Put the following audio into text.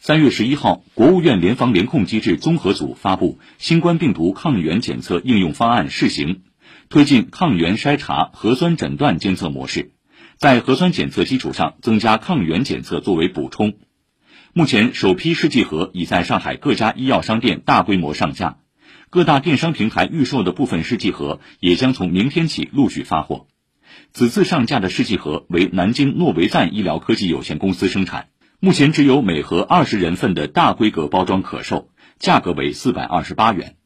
三月十一号，国务院联防联控机制综合组发布《新冠病毒抗原检测应用方案（试行）》，推进抗原筛查、核酸诊断监测模式，在核酸检测基础上增加抗原检测作为补充。目前，首批试剂盒已在上海各家医药商店大规模上架，各大电商平台预售的部分试剂盒也将从明天起陆续发货。此次上架的试剂盒为南京诺维赞医疗科技有限公司生产。目前只有每盒二十人份的大规格包装可售，价格为四百二十八元。